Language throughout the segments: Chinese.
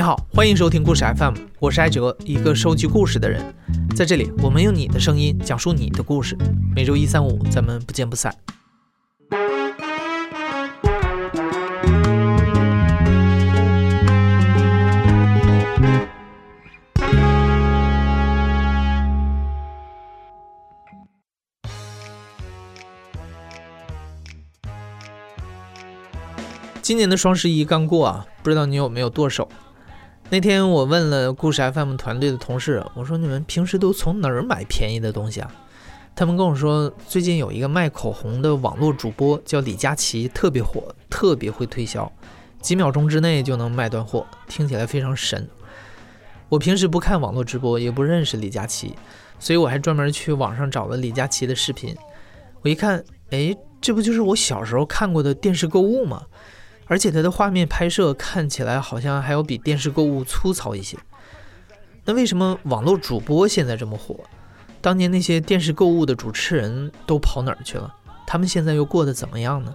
你好，欢迎收听故事 FM，我是艾哲，一个收集故事的人。在这里，我们用你的声音讲述你的故事。每周一、三、五，咱们不见不散。今年的双十一刚过啊，不知道你有没有剁手？那天我问了故事 FM 团队的同事，我说你们平时都从哪儿买便宜的东西啊？他们跟我说，最近有一个卖口红的网络主播叫李佳琦，特别火，特别会推销，几秒钟之内就能卖断货，听起来非常神。我平时不看网络直播，也不认识李佳琦，所以我还专门去网上找了李佳琦的视频。我一看，哎，这不就是我小时候看过的电视购物吗？而且它的画面拍摄看起来好像还要比电视购物粗糙一些。那为什么网络主播现在这么火？当年那些电视购物的主持人都跑哪儿去了？他们现在又过得怎么样呢？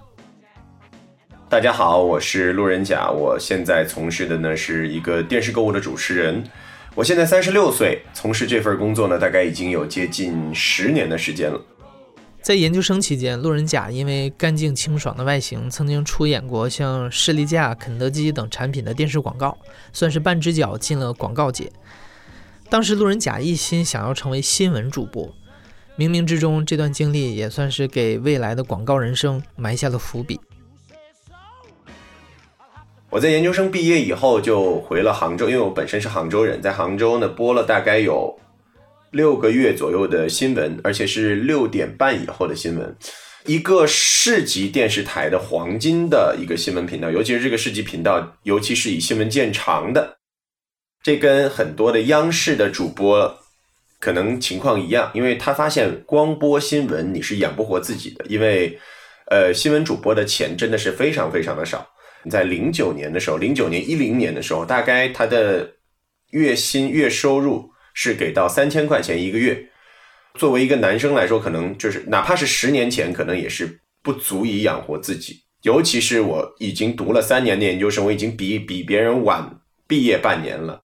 大家好，我是路人甲，我现在从事的呢是一个电视购物的主持人。我现在三十六岁，从事这份工作呢大概已经有接近十年的时间了。在研究生期间，路人甲因为干净清爽的外形，曾经出演过像士力架、肯德基等产品的电视广告，算是半只脚进了广告界。当时路人甲一心想要成为新闻主播，冥冥之中，这段经历也算是给未来的广告人生埋下了伏笔。我在研究生毕业以后就回了杭州，因为我本身是杭州人，在杭州呢播了大概有。六个月左右的新闻，而且是六点半以后的新闻，一个市级电视台的黄金的一个新闻频道，尤其是这个市级频道，尤其是以新闻见长的，这跟很多的央视的主播可能情况一样，因为他发现光播新闻你是养不活自己的，因为呃新闻主播的钱真的是非常非常的少。在零九年的时候，零九年一零年的时候，大概他的月薪月收入。是给到三千块钱一个月，作为一个男生来说，可能就是哪怕是十年前，可能也是不足以养活自己。尤其是我已经读了三年的研究生，我已经比比别人晚毕业半年了。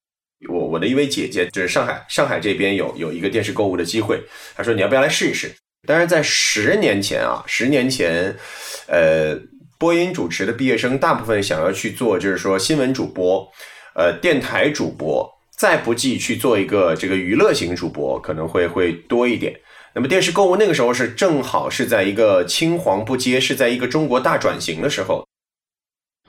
我我的一位姐姐就是上海上海这边有有一个电视购物的机会，她说你要不要来试一试？当然，在十年前啊，十年前，呃，播音主持的毕业生大部分想要去做，就是说新闻主播，呃，电台主播。再不济去做一个这个娱乐型主播，可能会会多一点。那么电视购物那个时候是正好是在一个青黄不接，是在一个中国大转型的时候。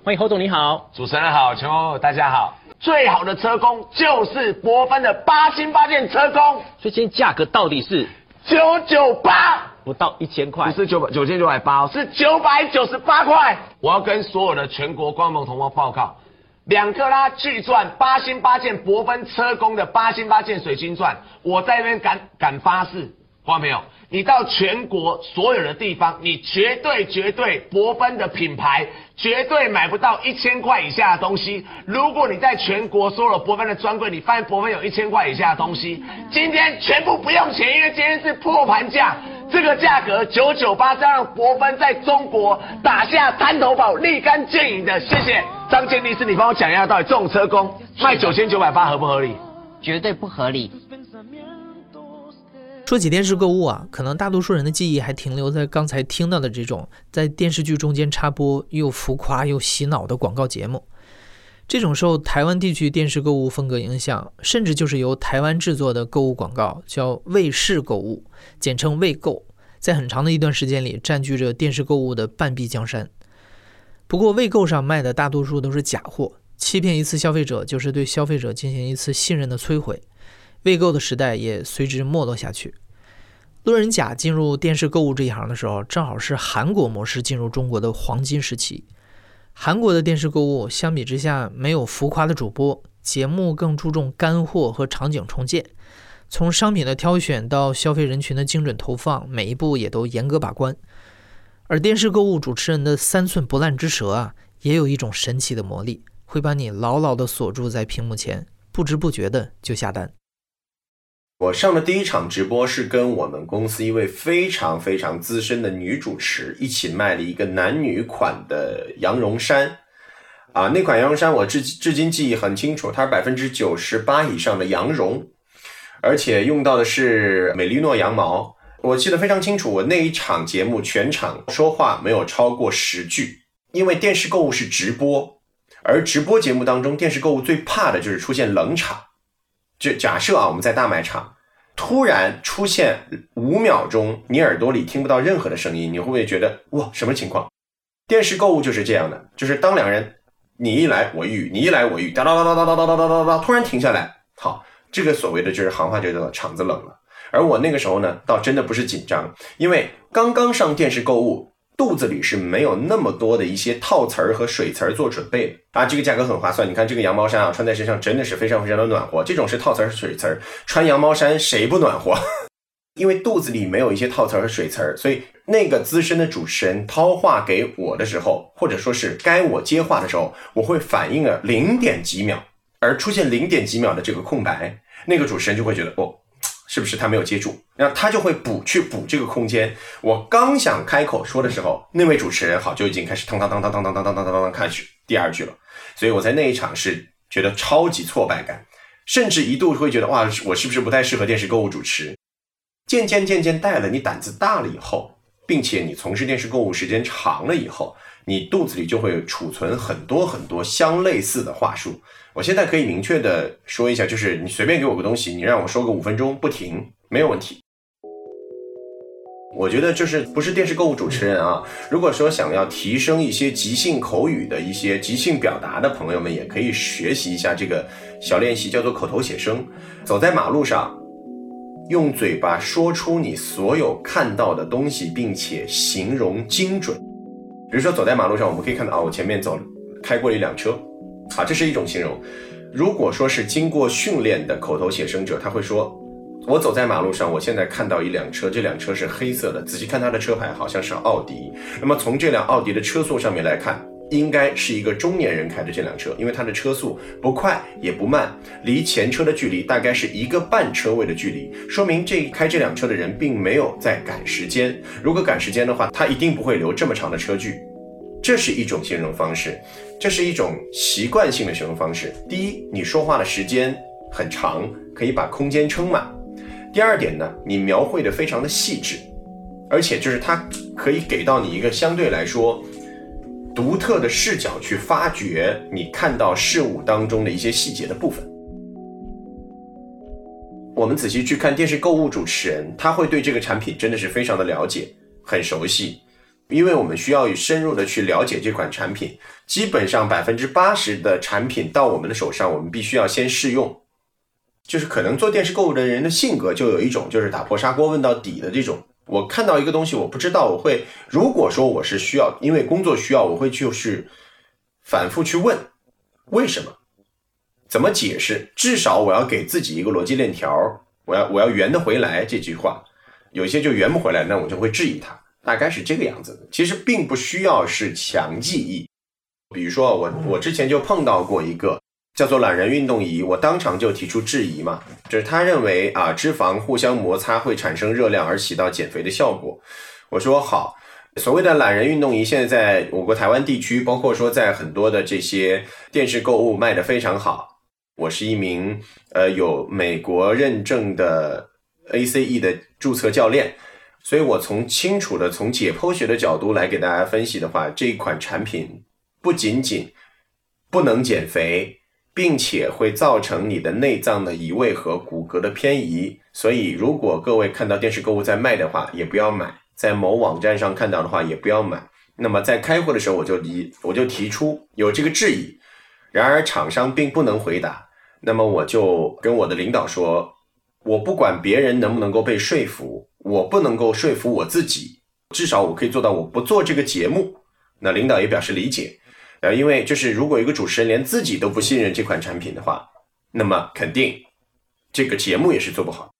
欢迎侯总，你好，主持人好，全国大家好。最好的车工就是博芬的八星八件车工，所以今天价格到底是九九八，不到一千块，不是九百九千九百八，是九百九十八块。我要跟所有的全国观众同胞报告。两克拉巨钻八星八件伯芬车工的八星八件水晶钻，我在那边敢敢发誓，看到没有？你到全国所有的地方，你绝对绝对博芬的品牌绝对买不到一千块以下的东西。如果你在全国所有博芬的专柜，你发现博芬有一千块以下的东西，今天全部不用钱，因为今天是破盘价。这个价格九九八，再让博芬在中国打下滩头堡，立竿见影的。谢谢张建立，是你帮我讲一下，到底这种车工卖九千九百八合不合理？绝对不合理。说起电视购物啊，可能大多数人的记忆还停留在刚才听到的这种在电视剧中间插播又浮夸又洗脑的广告节目。这种受台湾地区电视购物风格影响，甚至就是由台湾制作的购物广告，叫卫视购物，简称卫购，在很长的一段时间里占据着电视购物的半壁江山。不过，卫购上卖的大多数都是假货，欺骗一次消费者就是对消费者进行一次信任的摧毁。卫购的时代也随之没落下去。路人甲进入电视购物这一行的时候，正好是韩国模式进入中国的黄金时期。韩国的电视购物相比之下没有浮夸的主播，节目更注重干货和场景重建。从商品的挑选到消费人群的精准投放，每一步也都严格把关。而电视购物主持人的三寸不烂之舌啊，也有一种神奇的魔力，会把你牢牢地锁住在屏幕前，不知不觉的就下单。我上的第一场直播是跟我们公司一位非常非常资深的女主持一起卖了一个男女款的羊绒衫，啊，那款羊绒衫我至至今记忆很清楚，它是百分之九十八以上的羊绒，而且用到的是美利诺羊毛。我记得非常清楚，我那一场节目全场说话没有超过十句，因为电视购物是直播，而直播节目当中，电视购物最怕的就是出现冷场。就假设啊，我们在大卖场突然出现五秒钟，你耳朵里听不到任何的声音，你会不会觉得哇，什么情况？电视购物就是这样的，就是当两人你一来我一语，你一来我一语，哒哒哒哒哒哒哒哒哒哒，突然停下来，好，这个所谓的就是行话就叫做场子冷了。而我那个时候呢，倒真的不是紧张，因为刚刚上电视购物，肚子里是没有那么多的一些套词儿和水词儿做准备的啊。这个价格很划算，你看这个羊毛衫啊，穿在身上真的是非常非常的暖和。这种是套词儿水词儿，穿羊毛衫谁不暖和？因为肚子里没有一些套词儿和水词儿，所以那个资深的主持人掏话给我的时候，或者说是该我接话的时候，我会反应了零点几秒，而出现零点几秒的这个空白，那个主持人就会觉得哦。是不是他没有接住？然后他就会补去补这个空间。我刚想开口说的时候，那位主持人好就已经开始当当当当当当当当当当当开始第二句了。所以我在那一场是觉得超级挫败感，甚至一度会觉得哇，我是不是不太适合电视购物主持？渐渐渐渐带了你胆子大了以后，并且你从事电视购物时间长了以后，你肚子里就会储存很多很多相类似的话术。我现在可以明确的说一下，就是你随便给我个东西，你让我说个五分钟不停，没有问题。我觉得就是不是电视购物主持人啊，如果说想要提升一些即兴口语的一些即兴表达的朋友们，也可以学习一下这个小练习，叫做口头写生。走在马路上，用嘴巴说出你所有看到的东西，并且形容精准。比如说走在马路上，我们可以看到啊，我前面走开过一辆车。啊，这是一种形容。如果说是经过训练的口头写生者，他会说：“我走在马路上，我现在看到一辆车，这辆车是黑色的。仔细看它的车牌，好像是奥迪。那么从这辆奥迪的车速上面来看，应该是一个中年人开的这辆车，因为它的车速不快也不慢，离前车的距离大概是一个半车位的距离，说明这开这辆车的人并没有在赶时间。如果赶时间的话，他一定不会留这么长的车距。这是一种形容方式。”这是一种习惯性的形容方式。第一，你说话的时间很长，可以把空间撑满。第二点呢，你描绘的非常的细致，而且就是它可以给到你一个相对来说独特的视角去发掘你看到事物当中的一些细节的部分。我们仔细去看电视购物主持人，他会对这个产品真的是非常的了解，很熟悉。因为我们需要深入的去了解这款产品，基本上百分之八十的产品到我们的手上，我们必须要先试用。就是可能做电视购物的人的性格就有一种，就是打破砂锅问到底的这种。我看到一个东西，我不知道，我会如果说我是需要，因为工作需要，我会就是反复去问为什么，怎么解释，至少我要给自己一个逻辑链条，我要我要圆得回来这句话。有些就圆不回来，那我就会质疑它。大概是这个样子的，其实并不需要是强记忆。比如说，我我之前就碰到过一个叫做懒人运动仪，我当场就提出质疑嘛，就是他认为啊，脂肪互相摩擦会产生热量而起到减肥的效果。我说好，所谓的懒人运动仪，现在在我国台湾地区，包括说在很多的这些电视购物卖的非常好。我是一名呃有美国认证的 ACE 的注册教练。所以，我从清楚的从解剖学的角度来给大家分析的话，这一款产品不仅仅不能减肥，并且会造成你的内脏的移位和骨骼的偏移。所以，如果各位看到电视购物在卖的话，也不要买；在某网站上看到的话，也不要买。那么，在开会的时候，我就提我就提出有这个质疑，然而厂商并不能回答。那么，我就跟我的领导说，我不管别人能不能够被说服。我不能够说服我自己，至少我可以做到我不做这个节目。那领导也表示理解，呃，因为就是如果一个主持人连自己都不信任这款产品的话，那么肯定这个节目也是做不好。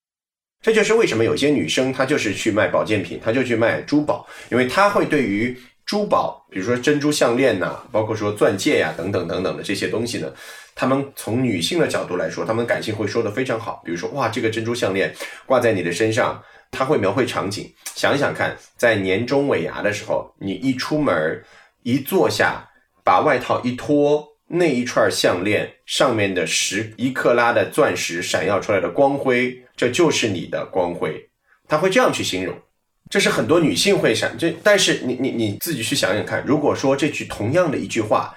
这就是为什么有些女生她就是去卖保健品，她就去卖珠宝，因为她会对于珠宝，比如说珍珠项链呐，包括说钻戒呀等等等等的这些东西呢，她们从女性的角度来说，她们感性会说的非常好。比如说哇，这个珍珠项链挂在你的身上。他会描绘场景，想想看，在年终尾牙的时候，你一出门，一坐下，把外套一脱，那一串项链上面的十一克拉的钻石闪耀出来的光辉，这就是你的光辉。他会这样去形容，这是很多女性会想这，但是你你你自己去想想看，如果说这句同样的一句话，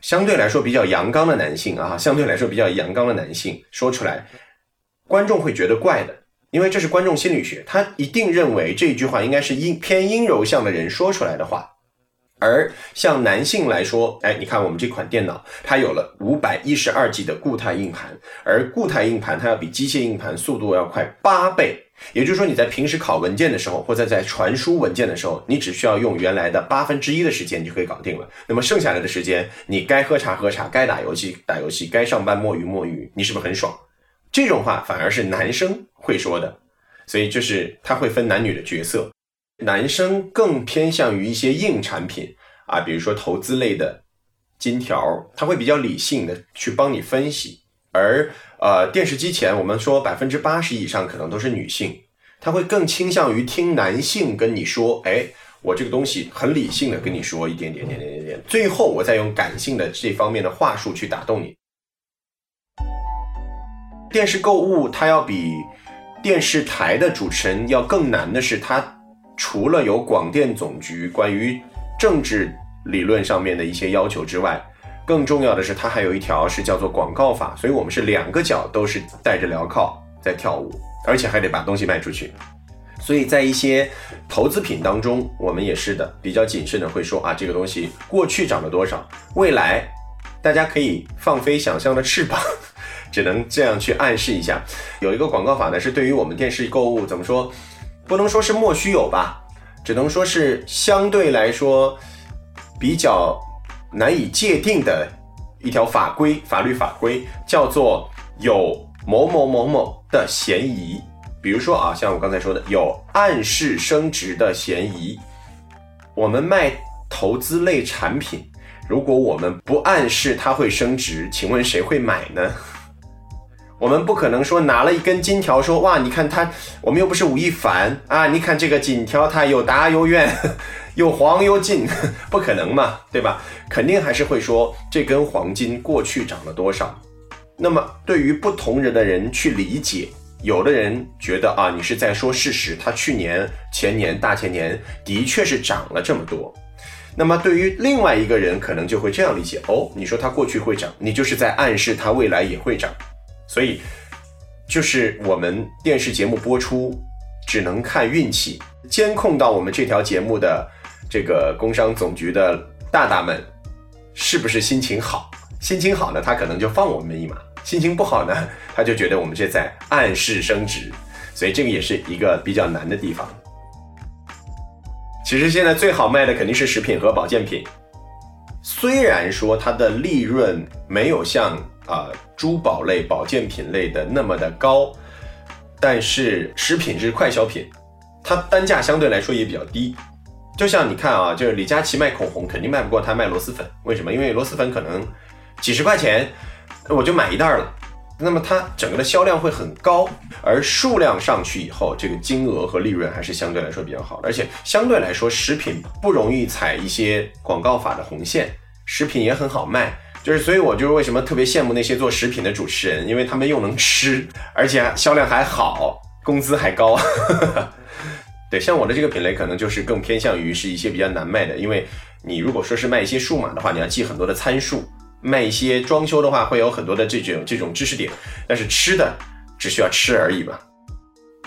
相对来说比较阳刚的男性啊，相对来说比较阳刚的男性说出来，观众会觉得怪的，因为这是观众心理学，他一定认为这句话应该是阴偏阴柔向的人说出来的话。而像男性来说，哎，你看我们这款电脑，它有了五百一十二 G 的固态硬盘，而固态硬盘它要比机械硬盘速度要快八倍。也就是说，你在平时拷文件的时候，或者在传输文件的时候，你只需要用原来的八分之一的时间就可以搞定了。那么剩下来的时间，你该喝茶喝茶，该打游戏打游戏，该上班摸鱼摸鱼，你是不是很爽？这种话反而是男生会说的，所以就是他会分男女的角色。男生更偏向于一些硬产品啊，比如说投资类的金条，他会比较理性的去帮你分析。而呃，电视机前我们说百分之八十以上可能都是女性，他会更倾向于听男性跟你说，哎，我这个东西很理性的跟你说一点点点点点点，最后我再用感性的这方面的话术去打动你。电视购物它要比电视台的主持人要更难的是它。除了有广电总局关于政治理论上面的一些要求之外，更重要的是，它还有一条是叫做广告法，所以我们是两个脚都是带着镣铐在跳舞，而且还得把东西卖出去。所以在一些投资品当中，我们也是的，比较谨慎的会说啊，这个东西过去涨了多少，未来大家可以放飞想象的翅膀，只能这样去暗示一下。有一个广告法呢，是对于我们电视购物怎么说？不能说是莫须有吧，只能说是相对来说比较难以界定的一条法规、法律法规，叫做有某某某某的嫌疑。比如说啊，像我刚才说的，有暗示升值的嫌疑。我们卖投资类产品，如果我们不暗示它会升值，请问谁会买呢？我们不可能说拿了一根金条说哇，你看它，我们又不是吴亦凡啊，你看这个金条它又大又圆，又 黄又金，不可能嘛，对吧？肯定还是会说这根黄金过去涨了多少。那么对于不同人的人去理解，有的人觉得啊，你是在说事实，它去年、前年、大前年的确是涨了这么多。那么对于另外一个人，可能就会这样理解哦，你说它过去会涨，你就是在暗示它未来也会涨。所以，就是我们电视节目播出只能看运气，监控到我们这条节目的这个工商总局的大大们是不是心情好？心情好呢，他可能就放我们一马；心情不好呢，他就觉得我们这在暗示升值。所以这个也是一个比较难的地方。其实现在最好卖的肯定是食品和保健品，虽然说它的利润没有像。啊，珠宝类、保健品类的那么的高，但是食品是快消品，它单价相对来说也比较低。就像你看啊，就是李佳琦卖口红肯定卖不过他卖螺蛳粉，为什么？因为螺蛳粉可能几十块钱我就买一袋了，那么它整个的销量会很高，而数量上去以后，这个金额和利润还是相对来说比较好，而且相对来说食品不容易踩一些广告法的红线，食品也很好卖。就是，所以我就是为什么特别羡慕那些做食品的主持人，因为他们又能吃，而且销量还好，工资还高。对，像我的这个品类，可能就是更偏向于是一些比较难卖的，因为你如果说是卖一些数码的话，你要记很多的参数；卖一些装修的话，会有很多的这种这种知识点。但是吃的只需要吃而已嘛。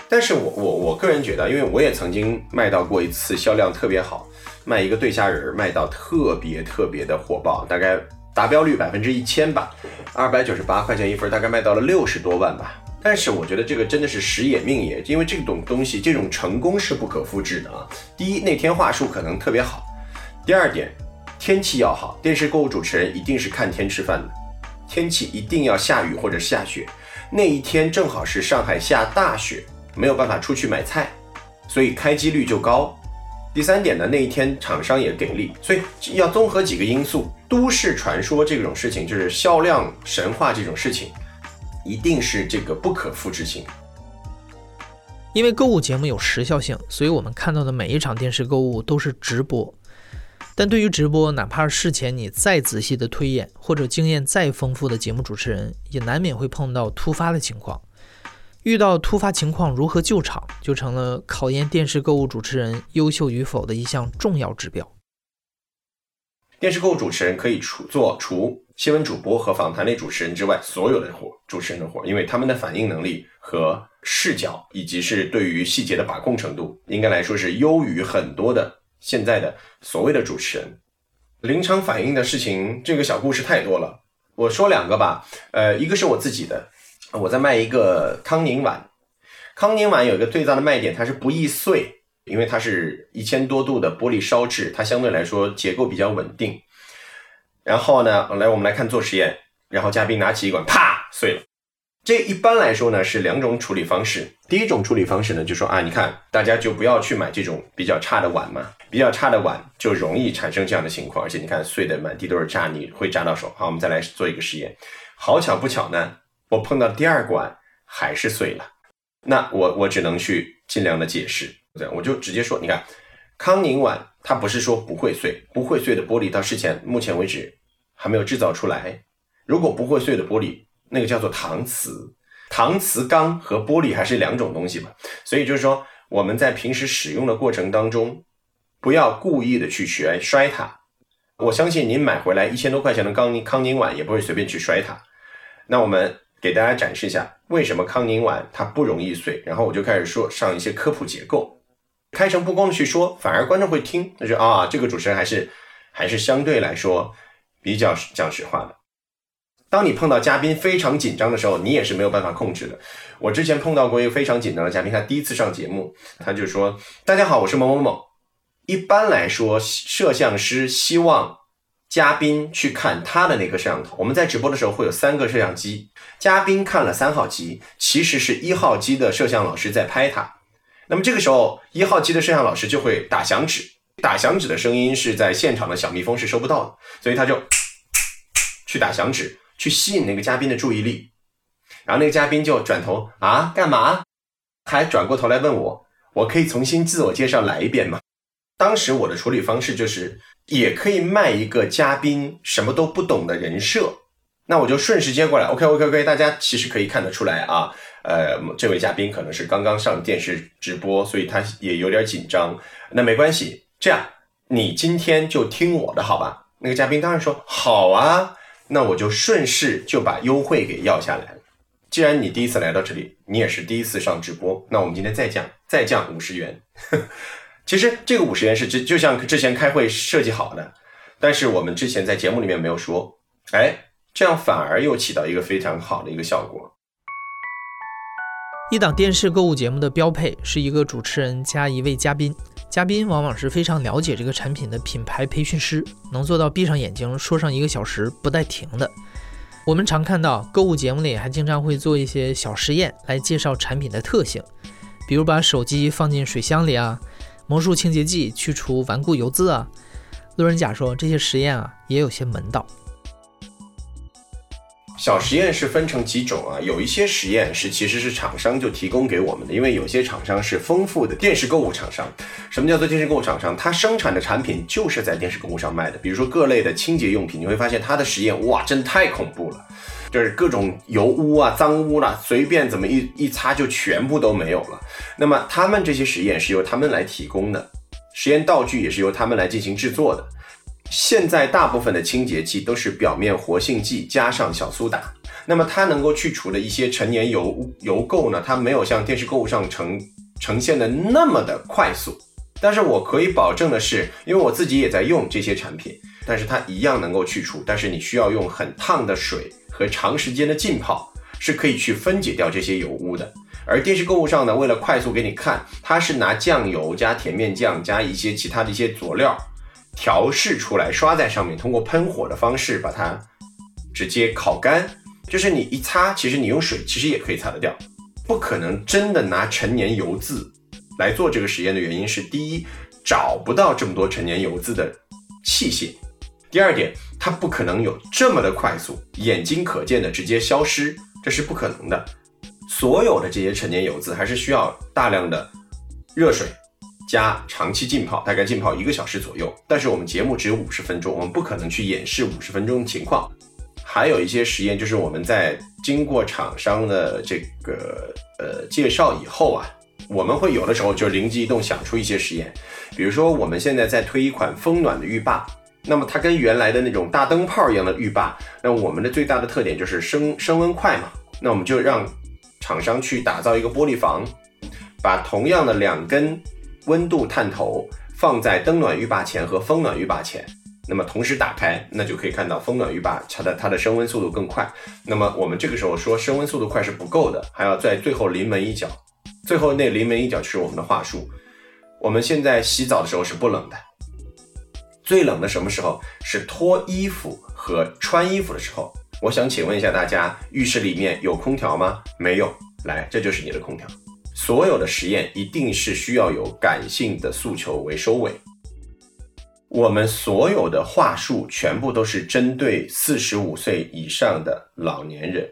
但是我我我个人觉得，因为我也曾经卖到过一次销量特别好，卖一个对虾仁儿卖到特别特别的火爆，大概。达标率百分之一千吧，二百九十八块钱一份，大概卖到了六十多万吧。但是我觉得这个真的是时也命也，因为这种东西，这种成功是不可复制的啊。第一，那天话术可能特别好；第二点，天气要好。电视购物主持人一定是看天吃饭的，天气一定要下雨或者下雪。那一天正好是上海下大雪，没有办法出去买菜，所以开机率就高。第三点呢，那一天厂商也给力，所以要综合几个因素。都市传说这种事情，就是销量神话这种事情，一定是这个不可复制性。因为购物节目有时效性，所以我们看到的每一场电视购物都是直播。但对于直播，哪怕事前你再仔细的推演，或者经验再丰富的节目主持人，也难免会碰到突发的情况。遇到突发情况，如何救场，就成了考验电视购物主持人优秀与否的一项重要指标。电视购物主持人可以除做除新闻主播和访谈类主持人之外所有的活，主持人的活，因为他们的反应能力和视角，以及是对于细节的把控程度，应该来说是优于很多的现在的所谓的主持人。临场反应的事情，这个小故事太多了，我说两个吧。呃，一个是我自己的。我在卖一个康宁碗，康宁碗有一个最大的卖点，它是不易碎，因为它是一千多度的玻璃烧制，它相对来说结构比较稳定。然后呢，来我们来看做实验，然后嘉宾拿起一管，啪碎了。这一般来说呢是两种处理方式。第一种处理方式呢就说啊，你看大家就不要去买这种比较差的碗嘛，比较差的碗就容易产生这样的情况，而且你看碎的满地都是渣，你会扎到手。好，我们再来做一个实验，好巧不巧呢。我碰到第二管还是碎了，那我我只能去尽量的解释，这样我就直接说，你看康宁碗它不是说不会碎，不会碎的玻璃到事前目前为止还没有制造出来。如果不会碎的玻璃，那个叫做搪瓷，搪瓷钢和玻璃还是两种东西嘛，所以就是说我们在平时使用的过程当中，不要故意的去学摔它。我相信您买回来一千多块钱的康宁康宁碗也不会随便去摔它。那我们。给大家展示一下为什么康宁碗它不容易碎，然后我就开始说上一些科普结构，开诚布公的去说，反而观众会听，他说啊，这个主持人还是还是相对来说比较讲实话的。当你碰到嘉宾非常紧张的时候，你也是没有办法控制的。我之前碰到过一个非常紧张的嘉宾，他第一次上节目，他就说：“大家好，我是某某某。”一般来说，摄像师希望。嘉宾去看他的那个摄像头，我们在直播的时候会有三个摄像机，嘉宾看了三号机，其实是一号机的摄像老师在拍他。那么这个时候，一号机的摄像老师就会打响指，打响指的声音是在现场的小蜜蜂是收不到的，所以他就去打响指，去吸引那个嘉宾的注意力。然后那个嘉宾就转头啊，干嘛？还转过头来问我，我可以重新自我介绍来一遍吗？当时我的处理方式就是。也可以卖一个嘉宾什么都不懂的人设，那我就顺势接过来。OK OK OK，大家其实可以看得出来啊，呃，这位嘉宾可能是刚刚上电视直播，所以他也有点紧张。那没关系，这样你今天就听我的好吧？那个嘉宾当然说好啊，那我就顺势就把优惠给要下来了。既然你第一次来到这里，你也是第一次上直播，那我们今天再降，再降五十元。其实这个五十元是之就像之前开会设计好的，但是我们之前在节目里面没有说，哎，这样反而又起到一个非常好的一个效果。一档电视购物节目的标配是一个主持人加一位嘉宾，嘉宾往往是非常了解这个产品的品牌培训师，能做到闭上眼睛说上一个小时不带停的。我们常看到购物节目里还经常会做一些小实验来介绍产品的特性，比如把手机放进水箱里啊。魔术清洁剂去除顽固油渍啊！路人甲说这些实验啊也有些门道。小实验是分成几种啊？有一些实验是其实是厂商就提供给我们的，因为有些厂商是丰富的电视购物厂商。什么叫做电视购物厂商？它生产的产品就是在电视购物上卖的。比如说各类的清洁用品，你会发现它的实验哇，真太恐怖了。就是各种油污啊、脏污啦，随便怎么一一擦就全部都没有了。那么他们这些实验是由他们来提供的，实验道具也是由他们来进行制作的。现在大部分的清洁剂都是表面活性剂加上小苏打，那么它能够去除的一些陈年油污油垢呢，它没有像电视购物上呈呈现的那么的快速。但是我可以保证的是，因为我自己也在用这些产品，但是它一样能够去除，但是你需要用很烫的水。和长时间的浸泡是可以去分解掉这些油污的，而电视购物上呢，为了快速给你看，它是拿酱油加甜面酱加一些其他的一些佐料调试出来，刷在上面，通过喷火的方式把它直接烤干。就是你一擦，其实你用水其实也可以擦得掉，不可能真的拿陈年油渍来做这个实验的原因是：第一，找不到这么多陈年油渍的器械。第二点，它不可能有这么的快速，眼睛可见的直接消失，这是不可能的。所有的这些陈年油渍还是需要大量的热水加长期浸泡，大概浸泡一个小时左右。但是我们节目只有五十分钟，我们不可能去演示五十分钟的情况。还有一些实验，就是我们在经过厂商的这个呃介绍以后啊，我们会有的时候就灵机一动想出一些实验，比如说我们现在在推一款风暖的浴霸，那么它跟原来的那种大灯泡一样的浴霸，那我们的最大的特点就是升升温快嘛，那我们就让厂商去打造一个玻璃房，把同样的两根温度探头放在灯暖浴霸前和风暖浴霸前。那么同时打开，那就可以看到风暖浴霸它的它的升温速度更快。那么我们这个时候说升温速度快是不够的，还要在最后临门一脚。最后那临门一脚就是我们的话术。我们现在洗澡的时候是不冷的，最冷的什么时候？是脱衣服和穿衣服的时候。我想请问一下大家，浴室里面有空调吗？没有。来，这就是你的空调。所有的实验一定是需要有感性的诉求为收尾。我们所有的话术全部都是针对四十五岁以上的老年人，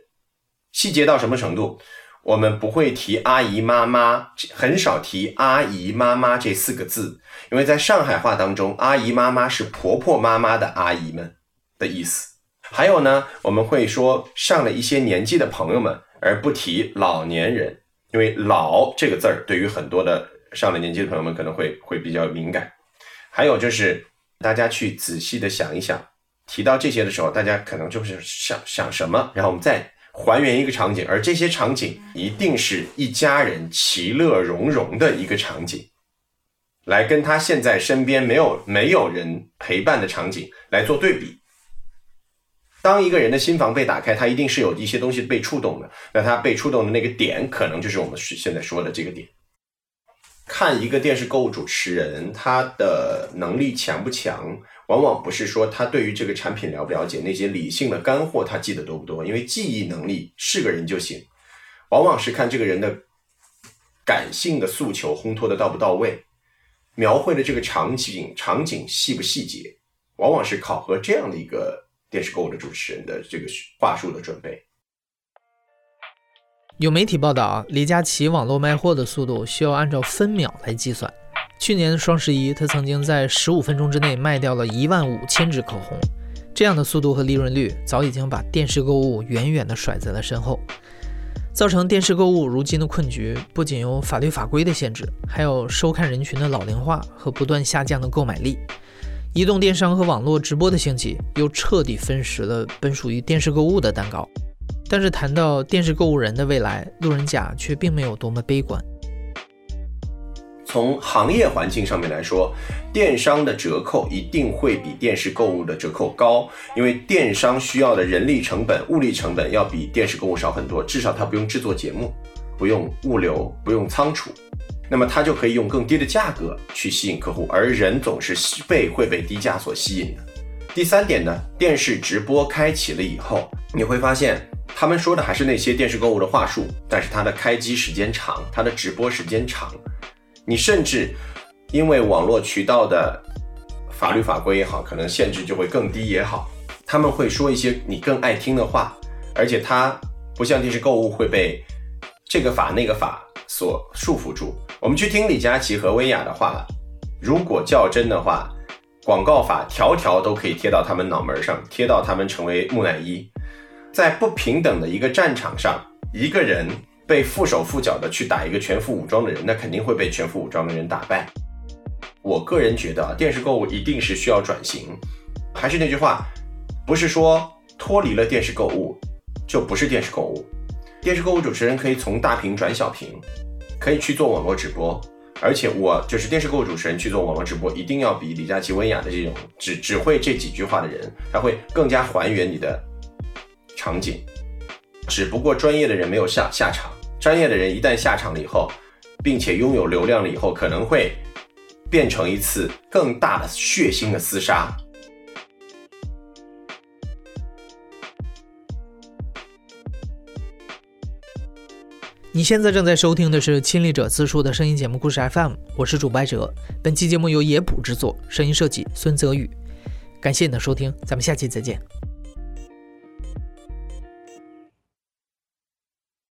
细节到什么程度？我们不会提阿姨妈妈，很少提阿姨妈妈这四个字，因为在上海话当中，阿姨妈妈是婆婆妈妈的阿姨们的意思。还有呢，我们会说上了一些年纪的朋友们，而不提老年人，因为老这个字儿对于很多的上了年纪的朋友们可能会会比较敏感。还有就是，大家去仔细的想一想，提到这些的时候，大家可能就是想想什么，然后我们再还原一个场景，而这些场景一定是一家人其乐融融的一个场景，来跟他现在身边没有没有人陪伴的场景来做对比。当一个人的心房被打开，他一定是有一些东西被触动的，那他被触动的那个点，可能就是我们现在说的这个点。看一个电视购物主持人，他的能力强不强，往往不是说他对于这个产品了不了解，那些理性的干货他记得多不多，因为记忆能力是个人就行，往往是看这个人的感性的诉求烘托的到不到位，描绘的这个场景场景细不细节，往往是考核这样的一个电视购物的主持人的这个话术的准备。有媒体报道啊，李佳琦网络卖货的速度需要按照分秒来计算。去年双十一，他曾经在十五分钟之内卖掉了一万五千支口红，这样的速度和利润率早已经把电视购物远远地甩在了身后。造成电视购物如今的困局，不仅有法律法规的限制，还有收看人群的老龄化和不断下降的购买力。移动电商和网络直播的兴起，又彻底分食了本属于电视购物的蛋糕。但是谈到电视购物人的未来，路人甲却并没有多么悲观。从行业环境上面来说，电商的折扣一定会比电视购物的折扣高，因为电商需要的人力成本、物力成本要比电视购物少很多，至少它不用制作节目，不用物流，不用仓储，那么它就可以用更低的价格去吸引客户，而人总是被会被低价所吸引的。第三点呢，电视直播开启了以后，你会发现。他们说的还是那些电视购物的话术，但是它的开机时间长，它的直播时间长，你甚至因为网络渠道的法律法规也好，可能限制就会更低也好，他们会说一些你更爱听的话，而且它不像电视购物会被这个法那个法所束缚住。我们去听李佳琦和薇娅的话，如果较真的话，广告法条条都可以贴到他们脑门上，贴到他们成为木乃伊。在不平等的一个战场上，一个人被缚手缚脚的去打一个全副武装的人，那肯定会被全副武装的人打败。我个人觉得啊，电视购物一定是需要转型。还是那句话，不是说脱离了电视购物就不是电视购物。电视购物主持人可以从大屏转小屏，可以去做网络直播。而且我就是电视购物主持人去做网络直播，一定要比李佳琦、温雅的这种只只会这几句话的人，他会更加还原你的。场景，只不过专业的人没有下下场。专业的人一旦下场了以后，并且拥有流量了以后，可能会变成一次更大的血腥的厮杀。你现在正在收听的是亲历者自述的声音节目故事 FM，我是主播哲。本期节目由野捕制作，声音设计孙泽宇。感谢你的收听，咱们下期再见。